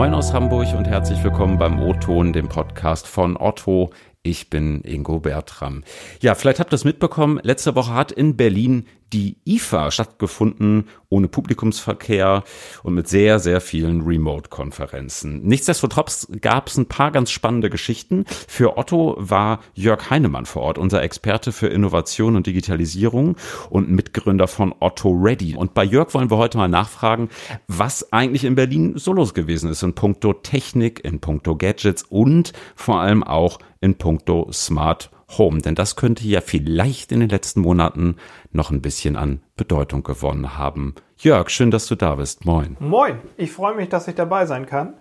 Moin aus Hamburg und herzlich willkommen beim O-Ton, dem Podcast von Otto. Ich bin Ingo Bertram. Ja, vielleicht habt ihr es mitbekommen. Letzte Woche hat in Berlin die IFA stattgefunden, ohne Publikumsverkehr und mit sehr, sehr vielen Remote-Konferenzen. Nichtsdestotrotz gab es ein paar ganz spannende Geschichten. Für Otto war Jörg Heinemann vor Ort, unser Experte für Innovation und Digitalisierung und Mitgründer von Otto Ready. Und bei Jörg wollen wir heute mal nachfragen, was eigentlich in Berlin so los gewesen ist in puncto Technik, in puncto Gadgets und vor allem auch in puncto Smart Home, denn das könnte ja vielleicht in den letzten Monaten noch ein bisschen an Bedeutung gewonnen haben. Jörg, schön, dass du da bist. Moin. Moin, ich freue mich, dass ich dabei sein kann.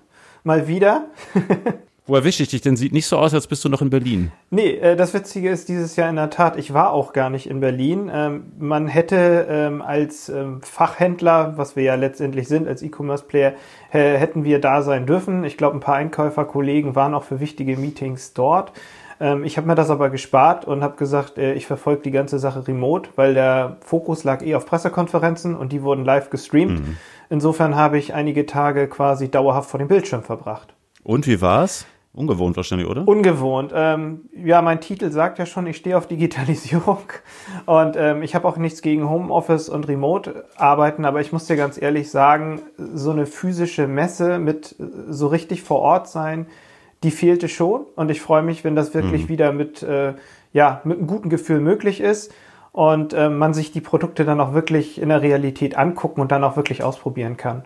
Mal wieder. Wo erwische ich dich denn? Sieht nicht so aus, als bist du noch in Berlin. Nee, äh, das Witzige ist dieses Jahr in der Tat, ich war auch gar nicht in Berlin. Ähm, man hätte ähm, als ähm, Fachhändler, was wir ja letztendlich sind, als E-Commerce-Player, äh, hätten wir da sein dürfen. Ich glaube, ein paar Einkäuferkollegen waren auch für wichtige Meetings dort. Ähm, ich habe mir das aber gespart und habe gesagt, äh, ich verfolge die ganze Sache remote, weil der Fokus lag eh auf Pressekonferenzen und die wurden live gestreamt. Mhm. Insofern habe ich einige Tage quasi dauerhaft vor dem Bildschirm verbracht. Und wie war's? Ungewohnt wahrscheinlich, oder? Ungewohnt. Ähm, ja, mein Titel sagt ja schon, ich stehe auf Digitalisierung und ähm, ich habe auch nichts gegen Homeoffice und Remote-Arbeiten, aber ich muss dir ganz ehrlich sagen, so eine physische Messe mit so richtig vor Ort sein, die fehlte schon. Und ich freue mich, wenn das wirklich mhm. wieder mit, äh, ja, mit einem guten Gefühl möglich ist und äh, man sich die Produkte dann auch wirklich in der Realität angucken und dann auch wirklich ausprobieren kann.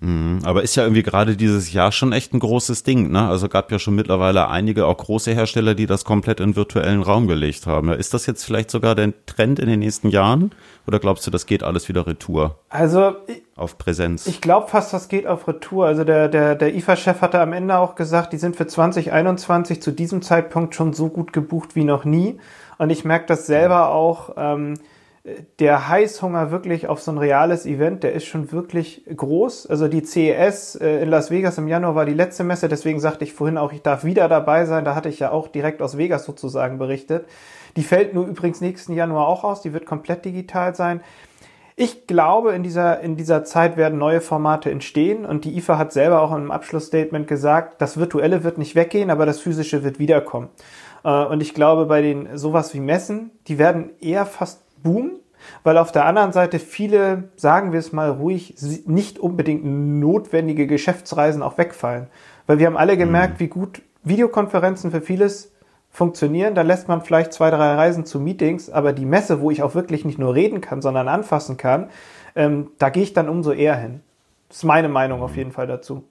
Mhm, aber ist ja irgendwie gerade dieses Jahr schon echt ein großes Ding, ne? Also gab ja schon mittlerweile einige auch große Hersteller, die das komplett in virtuellen Raum gelegt haben. Ist das jetzt vielleicht sogar der Trend in den nächsten Jahren? Oder glaubst du, das geht alles wieder retour? Also auf Präsenz. Ich glaube fast, das geht auf Retour. Also der, der, der IFA-Chef hatte am Ende auch gesagt, die sind für 2021 zu diesem Zeitpunkt schon so gut gebucht wie noch nie. Und ich merke das selber auch. Ähm, der Heißhunger wirklich auf so ein reales Event, der ist schon wirklich groß. Also die CES äh, in Las Vegas im Januar war die letzte Messe, deswegen sagte ich vorhin auch, ich darf wieder dabei sein. Da hatte ich ja auch direkt aus Vegas sozusagen berichtet. Die fällt nur übrigens nächsten Januar auch aus, die wird komplett digital sein. Ich glaube, in dieser, in dieser Zeit werden neue Formate entstehen und die IFA hat selber auch im Abschlussstatement gesagt, das Virtuelle wird nicht weggehen, aber das Physische wird wiederkommen. Äh, und ich glaube, bei den sowas wie Messen, die werden eher fast boomen, weil auf der anderen Seite viele, sagen wir es mal ruhig, nicht unbedingt notwendige Geschäftsreisen auch wegfallen. Weil wir haben alle gemerkt, mhm. wie gut Videokonferenzen für vieles funktionieren. Da lässt man vielleicht zwei, drei Reisen zu Meetings, aber die Messe, wo ich auch wirklich nicht nur reden kann, sondern anfassen kann, ähm, da gehe ich dann umso eher hin. Das ist meine Meinung auf jeden Fall dazu.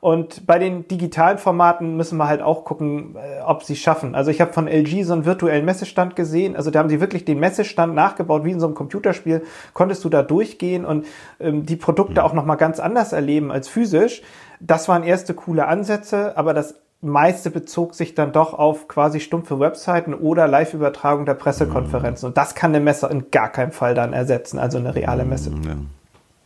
Und bei den digitalen Formaten müssen wir halt auch gucken, äh, ob sie schaffen. Also ich habe von LG so einen virtuellen Messestand gesehen. Also da haben sie wirklich den Messestand nachgebaut, wie in so einem Computerspiel. Konntest du da durchgehen und ähm, die Produkte auch nochmal ganz anders erleben als physisch. Das waren erste coole Ansätze, aber das meiste bezog sich dann doch auf quasi stumpfe Webseiten oder Live-Übertragung der Pressekonferenzen. Und das kann eine Messe in gar keinem Fall dann ersetzen, also eine reale Messe. Ja.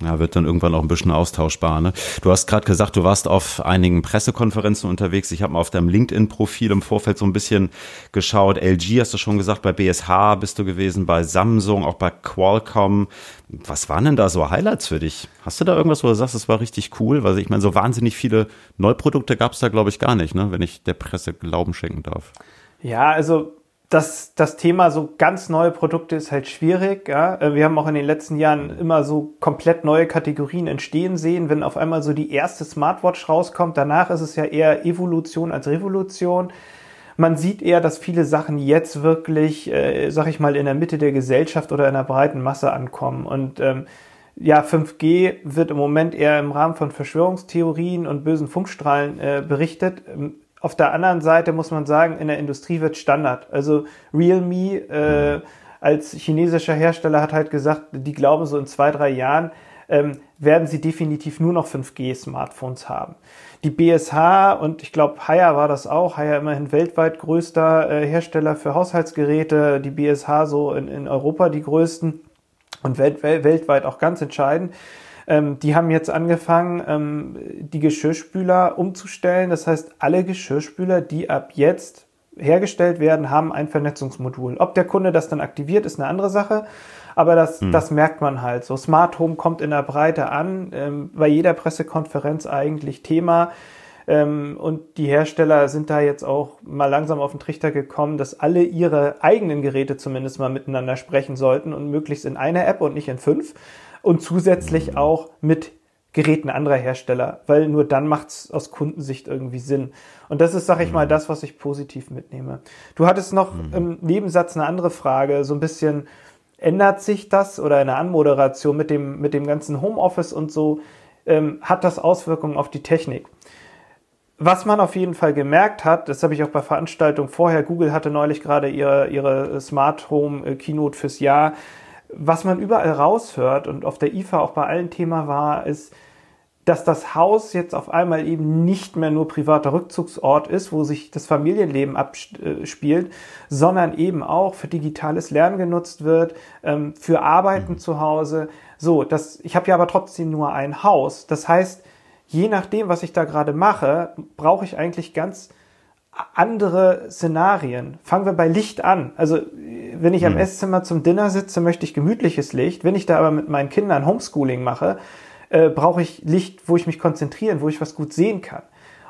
Ja, wird dann irgendwann auch ein bisschen austauschbar. Ne? Du hast gerade gesagt, du warst auf einigen Pressekonferenzen unterwegs. Ich habe mal auf deinem LinkedIn-Profil im Vorfeld so ein bisschen geschaut. LG hast du schon gesagt, bei BSH bist du gewesen, bei Samsung, auch bei Qualcomm. Was waren denn da so Highlights für dich? Hast du da irgendwas, wo du sagst, das war richtig cool? Weil ich meine, so wahnsinnig viele Neuprodukte gab es da, glaube ich, gar nicht, ne? wenn ich der Presse Glauben schenken darf. Ja, also das, das Thema so ganz neue Produkte ist halt schwierig. Ja? Äh, wir haben auch in den letzten Jahren immer so komplett neue Kategorien entstehen sehen. Wenn auf einmal so die erste Smartwatch rauskommt, danach ist es ja eher Evolution als Revolution. Man sieht eher, dass viele Sachen jetzt wirklich, äh, sag ich mal, in der Mitte der Gesellschaft oder in der breiten Masse ankommen. Und ähm, ja, 5G wird im Moment eher im Rahmen von Verschwörungstheorien und bösen Funkstrahlen äh, berichtet. Auf der anderen Seite muss man sagen, in der Industrie wird Standard. Also Realme äh, als chinesischer Hersteller hat halt gesagt, die glauben so in zwei, drei Jahren ähm, werden sie definitiv nur noch 5G-Smartphones haben. Die BSH und ich glaube, Haier war das auch, Haier immerhin weltweit größter äh, Hersteller für Haushaltsgeräte, die BSH so in, in Europa die größten und welt, weltweit auch ganz entscheidend. Ähm, die haben jetzt angefangen, ähm, die Geschirrspüler umzustellen. Das heißt, alle Geschirrspüler, die ab jetzt hergestellt werden, haben ein Vernetzungsmodul. Ob der Kunde das dann aktiviert, ist eine andere Sache. Aber das, hm. das merkt man halt so. Smart Home kommt in der Breite an, ähm, bei jeder Pressekonferenz eigentlich Thema. Ähm, und die Hersteller sind da jetzt auch mal langsam auf den Trichter gekommen, dass alle ihre eigenen Geräte zumindest mal miteinander sprechen sollten und möglichst in einer App und nicht in fünf. Und zusätzlich auch mit Geräten anderer Hersteller, weil nur dann macht es aus Kundensicht irgendwie Sinn. Und das ist, sag ich mal, das, was ich positiv mitnehme. Du hattest noch mhm. im Nebensatz eine andere Frage, so ein bisschen, ändert sich das oder eine Anmoderation mit dem, mit dem ganzen Homeoffice und so, ähm, hat das Auswirkungen auf die Technik? Was man auf jeden Fall gemerkt hat, das habe ich auch bei Veranstaltungen vorher, Google hatte neulich gerade ihre, ihre Smart Home äh, Keynote fürs Jahr. Was man überall raushört und auf der IFA auch bei allen Thema war, ist, dass das Haus jetzt auf einmal eben nicht mehr nur privater Rückzugsort ist, wo sich das Familienleben abspielt, sondern eben auch für digitales Lernen genutzt wird, ähm, für Arbeiten mhm. zu Hause. So, das, ich habe ja aber trotzdem nur ein Haus. Das heißt, je nachdem, was ich da gerade mache, brauche ich eigentlich ganz andere Szenarien. Fangen wir bei Licht an. Also, wenn ich am mhm. Esszimmer zum Dinner sitze, möchte ich gemütliches Licht. Wenn ich da aber mit meinen Kindern Homeschooling mache, äh, brauche ich Licht, wo ich mich konzentrieren, wo ich was gut sehen kann.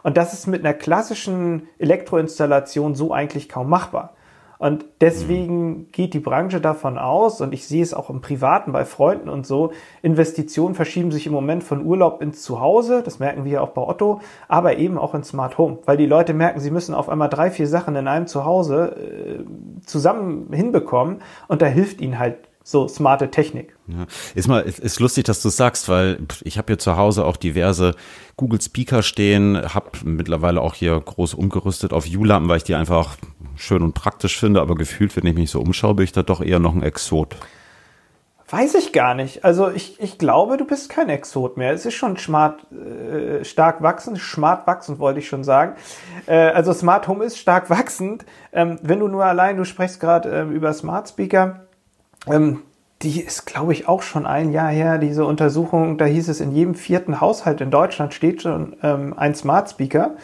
Und das ist mit einer klassischen Elektroinstallation so eigentlich kaum machbar. Und deswegen geht die Branche davon aus, und ich sehe es auch im Privaten bei Freunden und so, Investitionen verschieben sich im Moment von Urlaub ins Zuhause, das merken wir auch bei Otto, aber eben auch in Smart Home, weil die Leute merken, sie müssen auf einmal drei, vier Sachen in einem Zuhause äh, zusammen hinbekommen und da hilft ihnen halt so smarte Technik. Ja. Ist mal ist lustig, dass du sagst, weil ich habe hier zu Hause auch diverse Google Speaker stehen, habe mittlerweile auch hier groß umgerüstet auf U-Lampen, weil ich die einfach schön und praktisch finde, aber gefühlt, wenn ich mich so umschaue, bin ich da doch eher noch ein Exot. Weiß ich gar nicht. Also ich, ich glaube, du bist kein Exot mehr. Es ist schon smart, äh, stark wachsend, smart wachsend wollte ich schon sagen. Äh, also Smart Home ist stark wachsend. Ähm, wenn du nur allein, du sprichst gerade ähm, über Smart Speaker, ähm, die ist, glaube ich, auch schon ein Jahr her, diese Untersuchung, da hieß es, in jedem vierten Haushalt in Deutschland steht schon ähm, ein Smart Speaker.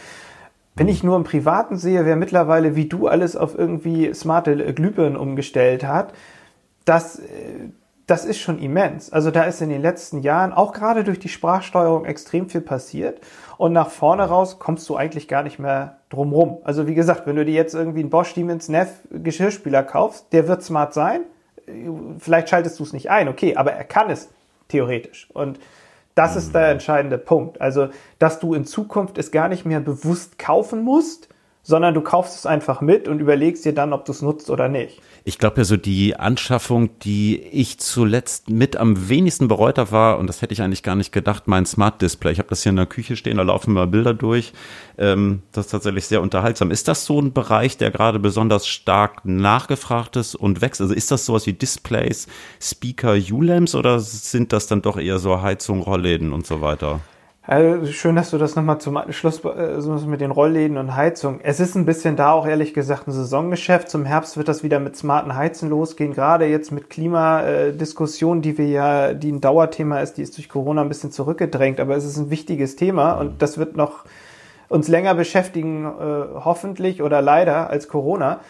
Wenn ich nur im Privaten sehe, wer mittlerweile wie du alles auf irgendwie smarte Glühbirnen umgestellt hat, das, äh, das ist schon immens. Also da ist in den letzten Jahren auch gerade durch die Sprachsteuerung extrem viel passiert. Und nach vorne raus kommst du eigentlich gar nicht mehr drumrum. Also wie gesagt, wenn du dir jetzt irgendwie einen Bosch Siemens Neff Geschirrspüler kaufst, der wird smart sein, vielleicht schaltest du es nicht ein, okay, aber er kann es theoretisch. Und das ist der entscheidende Punkt. Also, dass du in Zukunft es gar nicht mehr bewusst kaufen musst, sondern du kaufst es einfach mit und überlegst dir dann, ob du es nutzt oder nicht. Ich glaube ja so die Anschaffung, die ich zuletzt mit am wenigsten bereut habe, war, und das hätte ich eigentlich gar nicht gedacht, mein Smart Display. Ich habe das hier in der Küche stehen, da laufen mal Bilder durch. Ähm, das ist tatsächlich sehr unterhaltsam. Ist das so ein Bereich, der gerade besonders stark nachgefragt ist und wächst? Also ist das sowas wie Displays, Speaker, U-Lamps oder sind das dann doch eher so Heizung, Rollläden und so weiter? Also schön, dass du das nochmal zum Schluss äh, mit den Rollläden und Heizung. Es ist ein bisschen da auch ehrlich gesagt ein Saisongeschäft. Zum Herbst wird das wieder mit smarten Heizen losgehen. Gerade jetzt mit Klimadiskussionen, die wir ja, die ein Dauerthema ist, die ist durch Corona ein bisschen zurückgedrängt. Aber es ist ein wichtiges Thema und das wird noch uns länger beschäftigen, äh, hoffentlich oder leider als Corona.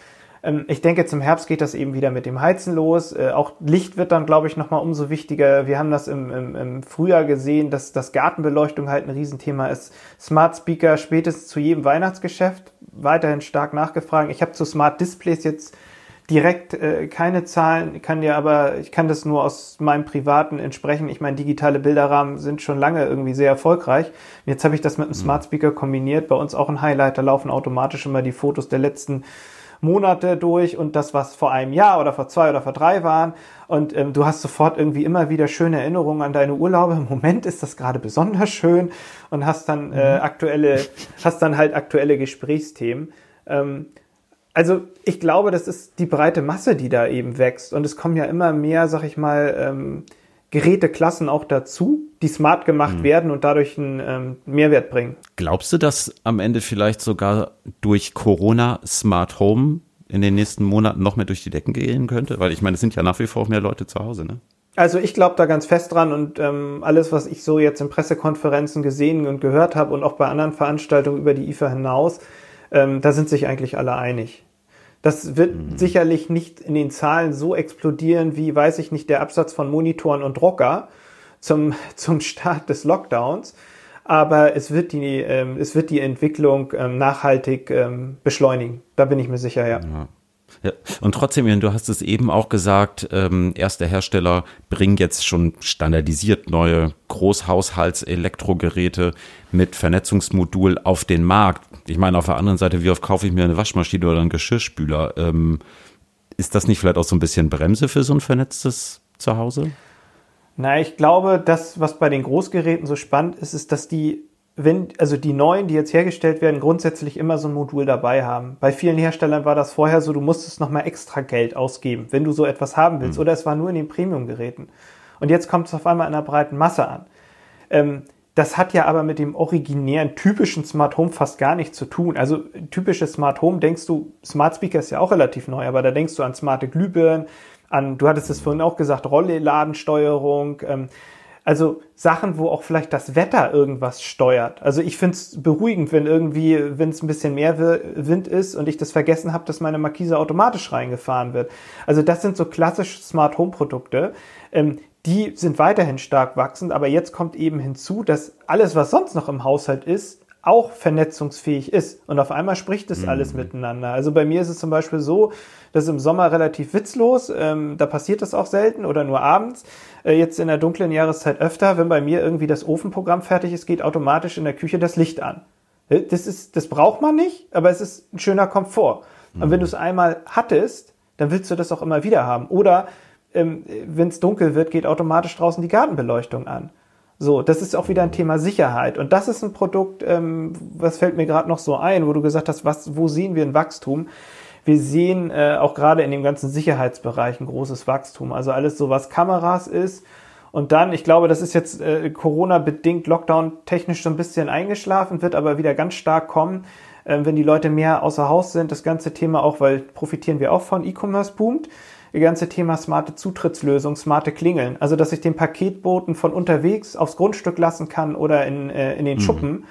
Ähm, ich denke, zum Herbst geht das eben wieder mit dem Heizen los. Äh, auch Licht wird dann, glaube ich, nochmal umso wichtiger. Wir haben das im, im, im Frühjahr gesehen, dass das Gartenbeleuchtung halt ein Riesenthema ist. Smart Speaker spätestens zu jedem Weihnachtsgeschäft weiterhin stark nachgefragt. Ich habe zu Smart Displays jetzt direkt äh, keine Zahlen, ich kann dir aber, ich kann das nur aus meinem privaten entsprechen. Ich meine, digitale Bilderrahmen sind schon lange irgendwie sehr erfolgreich. Jetzt habe ich das mit einem mhm. Smart Speaker kombiniert. Bei uns auch ein Highlight, da laufen automatisch immer die Fotos der letzten Monate durch und das, was vor einem Jahr oder vor zwei oder vor drei waren. Und ähm, du hast sofort irgendwie immer wieder schöne Erinnerungen an deine Urlaube. Im Moment ist das gerade besonders schön und hast dann äh, mhm. aktuelle, hast dann halt aktuelle Gesprächsthemen. Ähm, also ich glaube, das ist die breite Masse, die da eben wächst. Und es kommen ja immer mehr, sag ich mal, ähm, Geräteklassen auch dazu, die smart gemacht mhm. werden und dadurch einen ähm, Mehrwert bringen. Glaubst du, dass am Ende vielleicht sogar durch Corona Smart Home in den nächsten Monaten noch mehr durch die Decken gehen könnte? Weil ich meine, es sind ja nach wie vor mehr Leute zu Hause, ne? Also ich glaube da ganz fest dran und ähm, alles, was ich so jetzt in Pressekonferenzen gesehen und gehört habe und auch bei anderen Veranstaltungen über die IFA hinaus, ähm, da sind sich eigentlich alle einig. Das wird mhm. sicherlich nicht in den Zahlen so explodieren, wie, weiß ich nicht, der Absatz von Monitoren und Drucker zum, zum Start des Lockdowns. Aber es wird die, ähm, es wird die Entwicklung ähm, nachhaltig ähm, beschleunigen. Da bin ich mir sicher, ja. ja. Ja. Und trotzdem, du hast es eben auch gesagt, ähm, erste Hersteller bringen jetzt schon standardisiert neue Großhaushalts-Elektrogeräte mit Vernetzungsmodul auf den Markt. Ich meine, auf der anderen Seite, wie oft kaufe ich mir eine Waschmaschine oder einen Geschirrspüler? Ähm, ist das nicht vielleicht auch so ein bisschen Bremse für so ein vernetztes Zuhause? Na, ich glaube, das, was bei den Großgeräten so spannend ist, ist, dass die wenn, also die neuen, die jetzt hergestellt werden, grundsätzlich immer so ein Modul dabei haben. Bei vielen Herstellern war das vorher so, du musstest nochmal extra Geld ausgeben, wenn du so etwas haben willst. Mhm. Oder es war nur in den Premium-Geräten. Und jetzt kommt es auf einmal in einer breiten Masse an. Ähm, das hat ja aber mit dem originären, typischen Smart Home fast gar nichts zu tun. Also typisches Smart Home denkst du, Smart Speaker ist ja auch relativ neu, aber da denkst du an smarte Glühbirnen, an, du hattest es vorhin auch gesagt, Rollladensteuerung, ähm, also Sachen, wo auch vielleicht das Wetter irgendwas steuert. Also ich finde es beruhigend, wenn irgendwie, wenn es ein bisschen mehr Wind ist und ich das vergessen habe, dass meine Markise automatisch reingefahren wird. Also das sind so klassische Smart Home Produkte. Ähm, die sind weiterhin stark wachsend, aber jetzt kommt eben hinzu, dass alles, was sonst noch im Haushalt ist, auch vernetzungsfähig ist. Und auf einmal spricht es mhm. alles miteinander. Also bei mir ist es zum Beispiel so, das ist im Sommer relativ witzlos, ähm, da passiert das auch selten oder nur abends. Äh, jetzt in der dunklen Jahreszeit öfter, wenn bei mir irgendwie das Ofenprogramm fertig ist, geht automatisch in der Küche das Licht an. Äh, das, ist, das braucht man nicht, aber es ist ein schöner Komfort. Mhm. Und wenn du es einmal hattest, dann willst du das auch immer wieder haben. Oder ähm, wenn es dunkel wird, geht automatisch draußen die Gartenbeleuchtung an. So, das ist auch wieder ein Thema Sicherheit. Und das ist ein Produkt, ähm, was fällt mir gerade noch so ein, wo du gesagt hast, was, wo sehen wir ein Wachstum? Wir sehen äh, auch gerade in dem ganzen Sicherheitsbereich ein großes Wachstum. Also alles so, was Kameras ist. Und dann, ich glaube, das ist jetzt äh, Corona-bedingt, Lockdown-technisch so ein bisschen eingeschlafen, wird aber wieder ganz stark kommen, äh, wenn die Leute mehr außer Haus sind. Das ganze Thema auch, weil profitieren wir auch von E-Commerce boomt das ganze Thema smarte Zutrittslösung, smarte Klingeln. Also, dass ich den Paketboten von unterwegs aufs Grundstück lassen kann oder in, äh, in den mhm. Schuppen.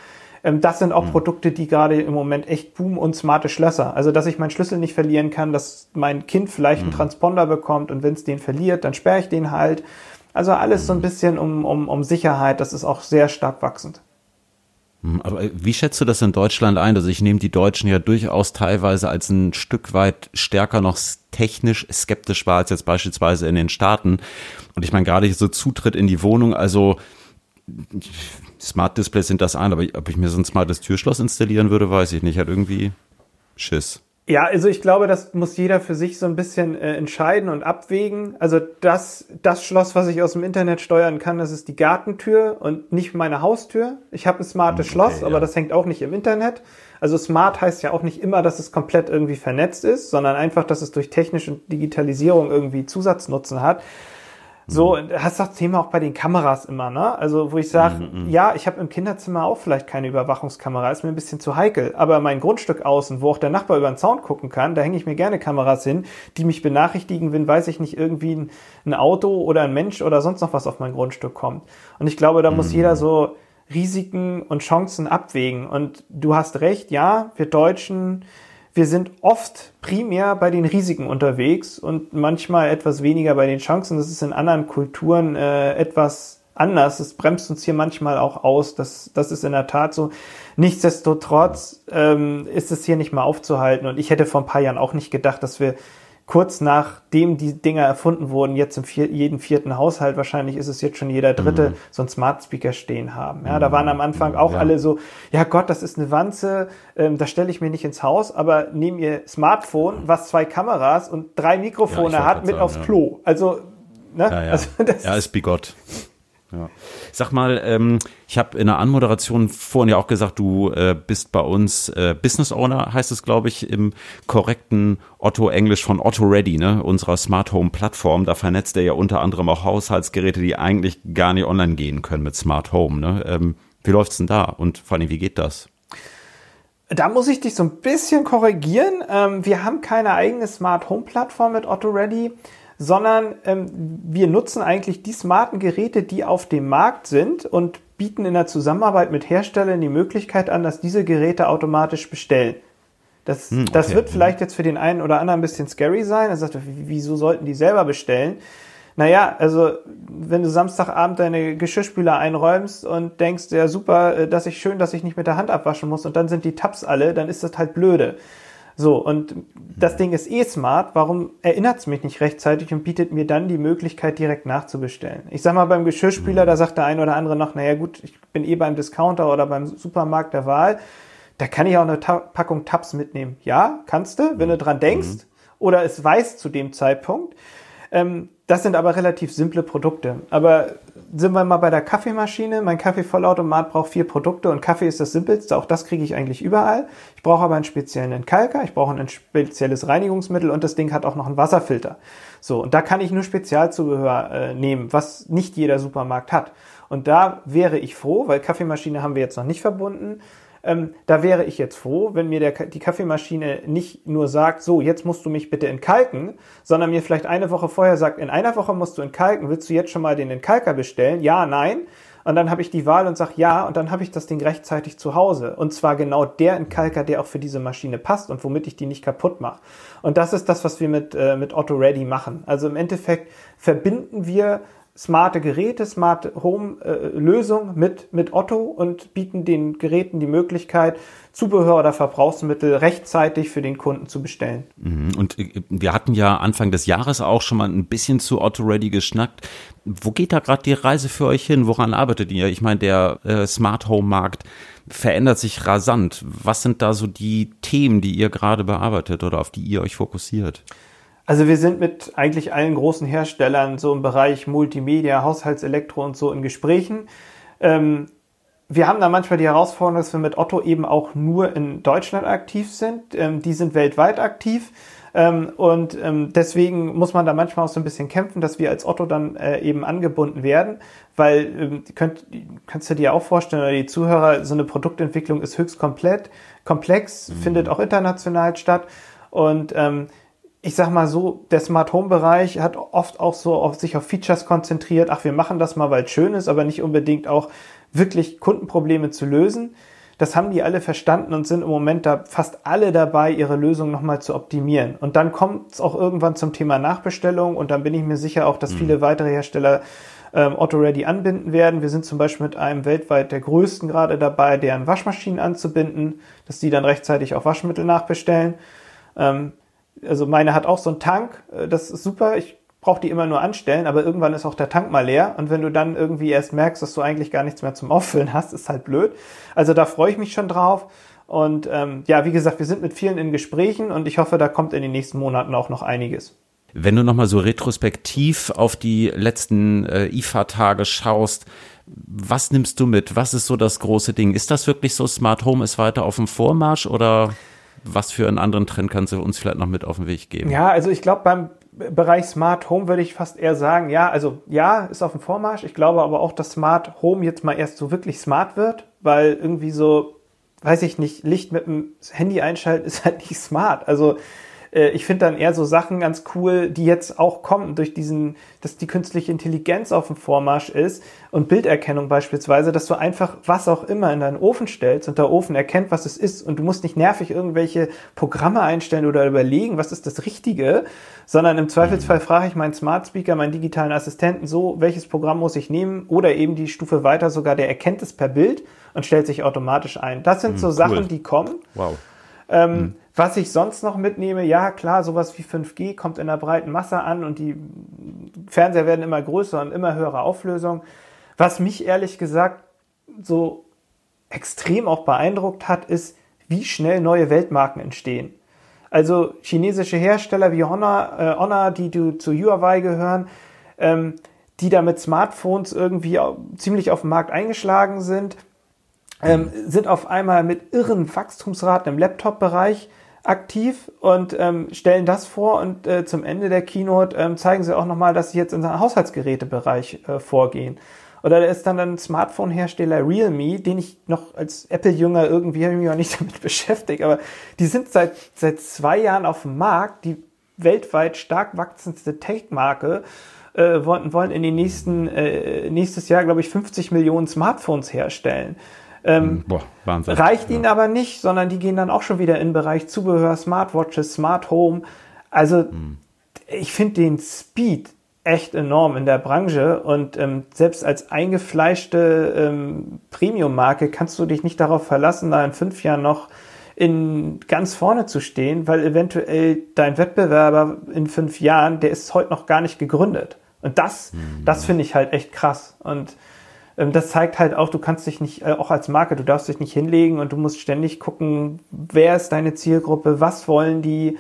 Ähm, das sind auch mhm. Produkte, die gerade im Moment echt boomen und smarte Schlösser. Also, dass ich meinen Schlüssel nicht verlieren kann, dass mein Kind vielleicht mhm. einen Transponder bekommt und wenn es den verliert, dann sperre ich den halt. Also alles so ein mhm. bisschen um, um, um Sicherheit. Das ist auch sehr stark wachsend. Hm, aber wie schätzt du das in Deutschland ein? Also ich nehme die Deutschen ja durchaus teilweise als ein Stück weit stärker noch technisch skeptisch wahr als jetzt beispielsweise in den Staaten. Und ich meine gerade so Zutritt in die Wohnung, also Smart Displays sind das ein, aber ob ich mir so ein smartes Türschloss installieren würde, weiß ich nicht. Hat irgendwie Schiss. Ja, also ich glaube, das muss jeder für sich so ein bisschen äh, entscheiden und abwägen. Also das, das Schloss, was ich aus dem Internet steuern kann, das ist die Gartentür und nicht meine Haustür. Ich habe ein smartes okay, Schloss, aber das hängt auch nicht im Internet. Also smart heißt ja auch nicht immer, dass es komplett irgendwie vernetzt ist, sondern einfach, dass es durch technische Digitalisierung irgendwie Zusatznutzen hat. So, mhm. hast das Thema auch bei den Kameras immer, ne? Also, wo ich sage, mhm, mhm, ja, ich habe im Kinderzimmer auch vielleicht keine Überwachungskamera, ist mir ein bisschen zu heikel. Aber mein Grundstück außen, wo auch der Nachbar über den Zaun gucken kann, da hänge ich mir gerne Kameras hin, die mich benachrichtigen, wenn, weiß ich nicht, irgendwie ein, ein Auto oder ein Mensch oder sonst noch was auf mein Grundstück kommt. Und ich glaube, da mhm. muss jeder so Risiken und Chancen abwägen. Und du hast recht, ja, wir Deutschen, wir sind oft primär bei den Risiken unterwegs und manchmal etwas weniger bei den Chancen. Das ist in anderen Kulturen äh, etwas anders. Es bremst uns hier manchmal auch aus. Das, das ist in der Tat so. Nichtsdestotrotz ähm, ist es hier nicht mal aufzuhalten. Und ich hätte vor ein paar Jahren auch nicht gedacht, dass wir kurz nachdem die Dinger erfunden wurden, jetzt im vier, jeden vierten Haushalt, wahrscheinlich ist es jetzt schon jeder dritte, mhm. so ein Smart Speaker stehen haben. Ja, da waren am Anfang auch ja. alle so, ja Gott, das ist eine Wanze, ähm, das stelle ich mir nicht ins Haus, aber nehm ihr Smartphone, was zwei Kameras und drei Mikrofone ja, hat, mit sagen, aufs Klo. Also, ne? Ja, ja. Also, das ja, ist bigott. Ja. Sag mal, ähm, ich habe in der Anmoderation vorhin ja auch gesagt, du äh, bist bei uns äh, Business Owner, heißt es, glaube ich, im korrekten Otto-Englisch von Otto Ready, ne, unserer Smart Home Plattform. Da vernetzt er ja unter anderem auch Haushaltsgeräte, die eigentlich gar nicht online gehen können mit Smart Home. Ne? Ähm, wie läuft's denn da? Und vor allem, wie geht das? Da muss ich dich so ein bisschen korrigieren. Ähm, wir haben keine eigene Smart Home Plattform mit Otto Ready sondern ähm, wir nutzen eigentlich die smarten Geräte, die auf dem Markt sind und bieten in der Zusammenarbeit mit Herstellern die Möglichkeit an, dass diese Geräte automatisch bestellen. Das, hm, okay. das wird vielleicht jetzt für den einen oder anderen ein bisschen scary sein. Er sagt, wieso sollten die selber bestellen? Naja, also wenn du Samstagabend deine Geschirrspüler einräumst und denkst, ja super, äh, dass ich schön, dass ich nicht mit der Hand abwaschen muss und dann sind die Tabs alle, dann ist das halt blöde. So, und das Ding ist eh smart, warum erinnert es mich nicht rechtzeitig und bietet mir dann die Möglichkeit, direkt nachzubestellen? Ich sag mal, beim Geschirrspüler, da sagt der ein oder andere noch, naja gut, ich bin eh beim Discounter oder beim Supermarkt der Wahl, da kann ich auch eine Ta Packung Tabs mitnehmen. Ja, kannst du, wenn du dran denkst mhm. oder es weißt zu dem Zeitpunkt. Ähm, das sind aber relativ simple Produkte. Aber sind wir mal bei der Kaffeemaschine. Mein Kaffeevollautomat braucht vier Produkte und Kaffee ist das simpelste. Auch das kriege ich eigentlich überall. Ich brauche aber einen speziellen Entkalker, ich brauche ein spezielles Reinigungsmittel und das Ding hat auch noch einen Wasserfilter. So, und da kann ich nur Spezialzubehör äh, nehmen, was nicht jeder Supermarkt hat. Und da wäre ich froh, weil Kaffeemaschine haben wir jetzt noch nicht verbunden, ähm, da wäre ich jetzt froh, wenn mir der, die Kaffeemaschine nicht nur sagt, so, jetzt musst du mich bitte entkalken, sondern mir vielleicht eine Woche vorher sagt, in einer Woche musst du entkalken, willst du jetzt schon mal den Entkalker bestellen? Ja, nein. Und dann habe ich die Wahl und sage ja, und dann habe ich das Ding rechtzeitig zu Hause. Und zwar genau der Entkalker, der auch für diese Maschine passt und womit ich die nicht kaputt mache. Und das ist das, was wir mit, äh, mit Otto Ready machen. Also im Endeffekt verbinden wir smarte Geräte, smart Home äh, mit, mit Otto und bieten den Geräten die Möglichkeit, Zubehör oder Verbrauchsmittel rechtzeitig für den Kunden zu bestellen. Mhm. Und äh, wir hatten ja Anfang des Jahres auch schon mal ein bisschen zu Otto Ready geschnackt. Wo geht da gerade die Reise für euch hin? Woran arbeitet ihr? Ich meine, der äh, Smart Home Markt verändert sich rasant. Was sind da so die Themen, die ihr gerade bearbeitet oder auf die ihr euch fokussiert? Also wir sind mit eigentlich allen großen Herstellern so im Bereich Multimedia, Haushaltselektro und so in Gesprächen. Ähm, wir haben da manchmal die Herausforderung, dass wir mit Otto eben auch nur in Deutschland aktiv sind. Ähm, die sind weltweit aktiv. Ähm, und ähm, deswegen muss man da manchmal auch so ein bisschen kämpfen, dass wir als Otto dann äh, eben angebunden werden, weil ähm, könnt, kannst du dir auch vorstellen, oder die Zuhörer, so eine Produktentwicklung ist höchst komplett, komplex, mhm. findet auch international statt. Und ähm, ich sag mal so, der Smart Home Bereich hat oft auch so auf sich auf Features konzentriert. Ach, wir machen das mal, weil es schön ist, aber nicht unbedingt auch wirklich Kundenprobleme zu lösen. Das haben die alle verstanden und sind im Moment da fast alle dabei, ihre Lösung nochmal zu optimieren. Und dann kommt es auch irgendwann zum Thema Nachbestellung und dann bin ich mir sicher auch, dass mhm. viele weitere Hersteller ähm, Auto Ready anbinden werden. Wir sind zum Beispiel mit einem weltweit der größten gerade dabei, deren Waschmaschinen anzubinden, dass die dann rechtzeitig auch Waschmittel nachbestellen. Ähm, also meine hat auch so einen Tank, äh, das ist super. Ich brauche die immer nur anstellen, aber irgendwann ist auch der Tank mal leer. Und wenn du dann irgendwie erst merkst, dass du eigentlich gar nichts mehr zum Auffüllen hast, ist halt blöd. Also da freue ich mich schon drauf. Und ähm, ja, wie gesagt, wir sind mit vielen in Gesprächen und ich hoffe, da kommt in den nächsten Monaten auch noch einiges. Wenn du nochmal so retrospektiv auf die letzten äh, IFA-Tage schaust, was nimmst du mit? Was ist so das große Ding? Ist das wirklich so, Smart Home ist weiter auf dem Vormarsch oder? Was für einen anderen Trend kannst du uns vielleicht noch mit auf den Weg geben? Ja, also ich glaube, beim Bereich Smart Home würde ich fast eher sagen, ja, also ja, ist auf dem Vormarsch. Ich glaube aber auch, dass Smart Home jetzt mal erst so wirklich smart wird, weil irgendwie so, weiß ich nicht, Licht mit dem Handy einschalten ist halt nicht smart. Also äh, ich finde dann eher so Sachen ganz cool, die jetzt auch kommen durch diesen, dass die künstliche Intelligenz auf dem Vormarsch ist und Bilderkennung beispielsweise, dass du einfach was auch immer in deinen Ofen stellst und der Ofen erkennt, was es ist und du musst nicht nervig irgendwelche Programme einstellen oder überlegen, was ist das Richtige, sondern im Zweifelsfall frage ich meinen Smart Speaker, meinen digitalen Assistenten so, welches Programm muss ich nehmen oder eben die Stufe weiter sogar, der erkennt es per Bild und stellt sich automatisch ein. Das sind so cool. Sachen, die kommen. Wow. Ähm, hm. Was ich sonst noch mitnehme, ja klar, sowas wie 5G kommt in der breiten Masse an und die Fernseher werden immer größer und immer höhere Auflösung. Was mich ehrlich gesagt so extrem auch beeindruckt hat, ist, wie schnell neue Weltmarken entstehen. Also chinesische Hersteller wie Honor, äh, Honor die du zu Huawei gehören, ähm, die da mit Smartphones irgendwie ziemlich auf dem Markt eingeschlagen sind, ähm, sind auf einmal mit irren Wachstumsraten im Laptop-Bereich aktiv und ähm, stellen das vor und äh, zum Ende der Keynote ähm, zeigen sie auch nochmal, dass sie jetzt in den Haushaltsgerätebereich äh, vorgehen. Oder da ist dann ein Smartphone-Hersteller Realme, den ich noch als Apple-Jünger irgendwie habe ich mich auch nicht damit beschäftigt, aber die sind seit, seit zwei Jahren auf dem Markt, die weltweit stark wachsendste Tech-Marke, äh, wollen, wollen in den nächsten, äh, nächstes Jahr, glaube ich, 50 Millionen Smartphones herstellen. Ähm, Boah, Wahnsinn. Reicht ja. ihnen aber nicht, sondern die gehen dann auch schon wieder in den Bereich Zubehör, Smartwatches, Smart Home. Also hm. ich finde den Speed echt enorm in der Branche und ähm, selbst als eingefleischte ähm, Premium-Marke kannst du dich nicht darauf verlassen, da in fünf Jahren noch in ganz vorne zu stehen, weil eventuell dein Wettbewerber in fünf Jahren, der ist heute noch gar nicht gegründet. Und das, mhm. das finde ich halt echt krass. Und das zeigt halt auch, du kannst dich nicht, äh, auch als Marke, du darfst dich nicht hinlegen und du musst ständig gucken, wer ist deine Zielgruppe, was wollen die.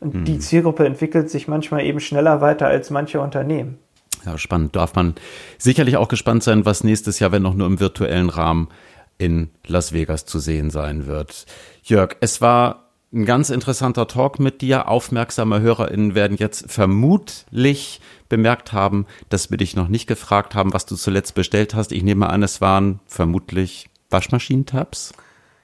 Und mhm. die Zielgruppe entwickelt sich manchmal eben schneller weiter als manche Unternehmen. Ja, spannend. Darf man sicherlich auch gespannt sein, was nächstes Jahr, wenn noch nur im virtuellen Rahmen, in Las Vegas zu sehen sein wird. Jörg, es war ein ganz interessanter Talk mit dir. Aufmerksame HörerInnen werden jetzt vermutlich bemerkt haben, dass wir dich noch nicht gefragt haben, was du zuletzt bestellt hast. Ich nehme an, es waren vermutlich Waschmaschinentabs.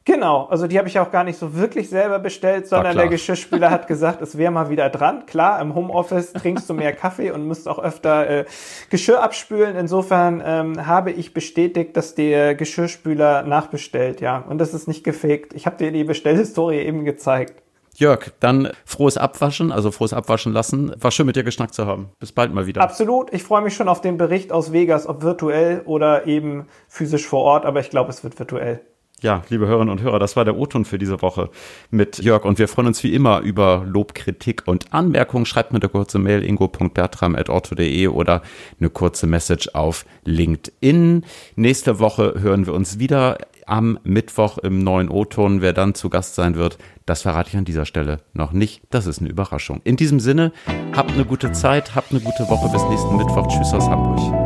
Genau, also die habe ich auch gar nicht so wirklich selber bestellt, sondern der Geschirrschüler hat gesagt, es wäre mal wieder dran. Klar, im Homeoffice trinkst du mehr Kaffee und musst auch öfter äh, Geschirr abspülen. Insofern ähm, habe ich bestätigt, dass der Geschirrspüler nachbestellt, ja. Und das ist nicht gefaked. Ich habe dir die Bestellhistorie eben gezeigt. Jörg, dann frohes Abwaschen, also frohes Abwaschen lassen. War schön mit dir geschnackt zu haben. Bis bald mal wieder. Absolut. Ich freue mich schon auf den Bericht aus Vegas, ob virtuell oder eben physisch vor Ort, aber ich glaube, es wird virtuell. Ja, liebe Hörerinnen und Hörer, das war der O-Ton für diese Woche mit Jörg und wir freuen uns wie immer über Lob, Kritik und Anmerkungen. Schreibt mir eine kurze Mail ingo.bertram.orto.de oder eine kurze Message auf LinkedIn. Nächste Woche hören wir uns wieder am Mittwoch im neuen O-Ton. Wer dann zu Gast sein wird, das verrate ich an dieser Stelle noch nicht. Das ist eine Überraschung. In diesem Sinne, habt eine gute Zeit, habt eine gute Woche. Bis nächsten Mittwoch. Tschüss aus Hamburg.